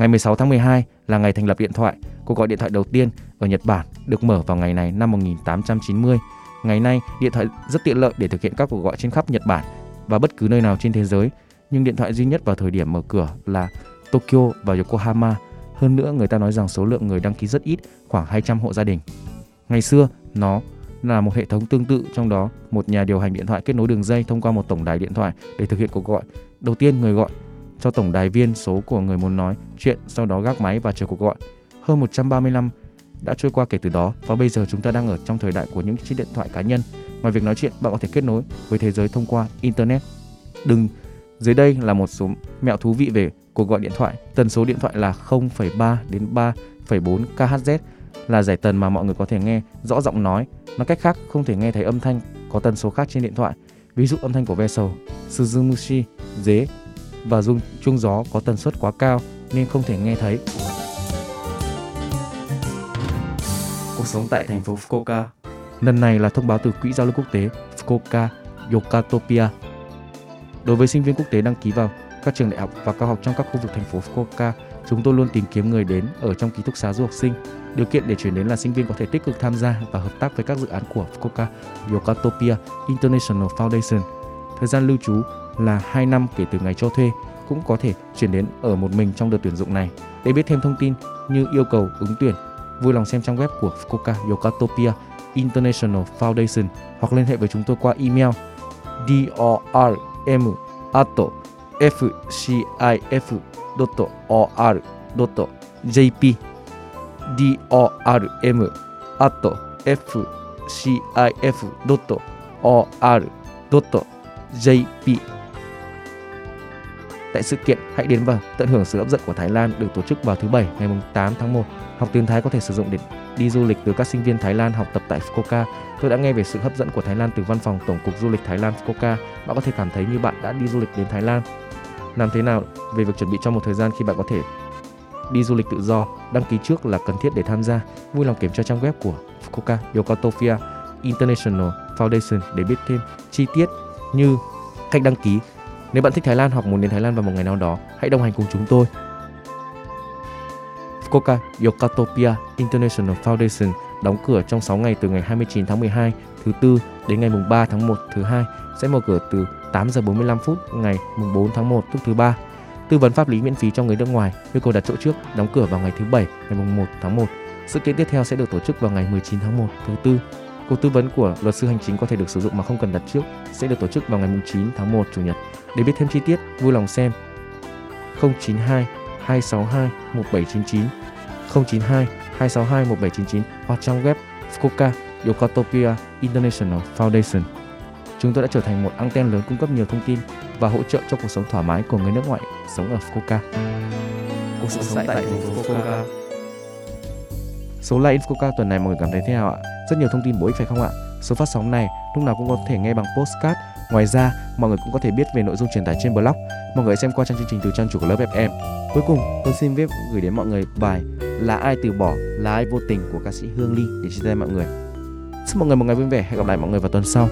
Ngày 16 tháng 12 là ngày thành lập điện thoại. Cuộc gọi điện thoại đầu tiên ở Nhật Bản được mở vào ngày này năm 1890. Ngày nay, điện thoại rất tiện lợi để thực hiện các cuộc gọi trên khắp Nhật Bản và bất cứ nơi nào trên thế giới. Nhưng điện thoại duy nhất vào thời điểm mở cửa là Tokyo và Yokohama. Hơn nữa, người ta nói rằng số lượng người đăng ký rất ít, khoảng 200 hộ gia đình. Ngày xưa, nó là một hệ thống tương tự trong đó một nhà điều hành điện thoại kết nối đường dây thông qua một tổng đài điện thoại để thực hiện cuộc gọi. Đầu tiên người gọi cho tổng đài viên số của người muốn nói chuyện, sau đó gác máy và chờ cuộc gọi. Hơn 130 năm đã trôi qua kể từ đó và bây giờ chúng ta đang ở trong thời đại của những chiếc điện thoại cá nhân. Ngoài việc nói chuyện, bạn có thể kết nối với thế giới thông qua internet. Đừng dưới đây là một số mẹo thú vị về cuộc gọi điện thoại. Tần số điện thoại là 0,3 đến 3,4 kHz là giải tần mà mọi người có thể nghe rõ giọng nói. Nói cách khác, không thể nghe thấy âm thanh có tần số khác trên điện thoại. Ví dụ âm thanh của ve sầu, suzumushi, dế và rung chuông gió có tần suất quá cao nên không thể nghe thấy. Cuộc sống tại thành phố Fukuoka Lần này là thông báo từ Quỹ giao lưu quốc tế Fukuoka Yokatopia. Đối với sinh viên quốc tế đăng ký vào các trường đại học và cao học trong các khu vực thành phố Fukuoka, chúng tôi luôn tìm kiếm người đến ở trong ký túc xá du học sinh. Điều kiện để chuyển đến là sinh viên có thể tích cực tham gia và hợp tác với các dự án của Fukuoka Yokatopia International Foundation. Thời gian lưu trú là 2 năm kể từ ngày cho thuê cũng có thể chuyển đến ở một mình trong đợt tuyển dụng này. Để biết thêm thông tin như yêu cầu ứng tuyển, vui lòng xem trang web của Fukuoka Yokatopia International Foundation hoặc liên hệ với chúng tôi qua email dorm at Tại sự kiện, hãy đến và tận hưởng sự hấp dẫn của Thái Lan được tổ chức vào thứ Bảy ngày 8 tháng 1. Học tiếng Thái có thể sử dụng để đi du lịch từ các sinh viên Thái Lan học tập tại Fukuoka. Tôi đã nghe về sự hấp dẫn của Thái Lan từ văn phòng Tổng cục Du lịch Thái Lan Fukuoka. Bạn có thể cảm thấy như bạn đã đi du lịch đến Thái Lan. Làm thế nào về việc chuẩn bị cho một thời gian khi bạn có thể đi du lịch tự do, đăng ký trước là cần thiết để tham gia. Vui lòng kiểm tra trang web của Fukuoka Yokotofia International Foundation để biết thêm chi tiết như cách đăng ký. Nếu bạn thích Thái Lan hoặc muốn đến Thái Lan vào một ngày nào đó, hãy đồng hành cùng chúng tôi. Fukuoka Yokotopia International Foundation đóng cửa trong 6 ngày từ ngày 29 tháng 12 thứ tư đến ngày mùng 3 tháng 1 thứ hai sẽ mở cửa từ 8 giờ 45 phút ngày mùng 4 tháng 1 tức thứ ba. Tư vấn pháp lý miễn phí cho người nước ngoài, yêu cầu đặt chỗ trước, đóng cửa vào ngày thứ bảy ngày mùng 1 tháng 1. Sự kiện tiếp theo sẽ được tổ chức vào ngày 19 tháng 1 thứ tư. Cuộc tư vấn của luật sư hành chính có thể được sử dụng mà không cần đặt trước sẽ được tổ chức vào ngày 9 tháng 1 chủ nhật. Để biết thêm chi tiết, vui lòng xem 092 262 1799 092 262 1799 hoặc trang web Fukuoka Yokotopia International Foundation. Chúng tôi đã trở thành một anten lớn cung cấp nhiều thông tin và hỗ trợ cho cuộc sống thoải mái của người nước ngoài sống ở Fukuoka. Cuộc sống tại thành phố Fukuoka. Số like Infoca tuần này mọi người cảm thấy thế nào ạ? Rất nhiều thông tin bổ ích phải không ạ? Số phát sóng này lúc nào cũng có thể nghe bằng postcard. Ngoài ra, mọi người cũng có thể biết về nội dung truyền tải trên blog. Mọi người xem qua trang chương trình từ trang chủ của lớp FM. Cuối cùng, tôi xin viết gửi đến mọi người bài Là ai từ bỏ, là ai vô tình của ca sĩ Hương Ly để chia tay mọi người. Chúc mọi người một ngày vui vẻ. Hẹn gặp lại mọi người vào tuần sau.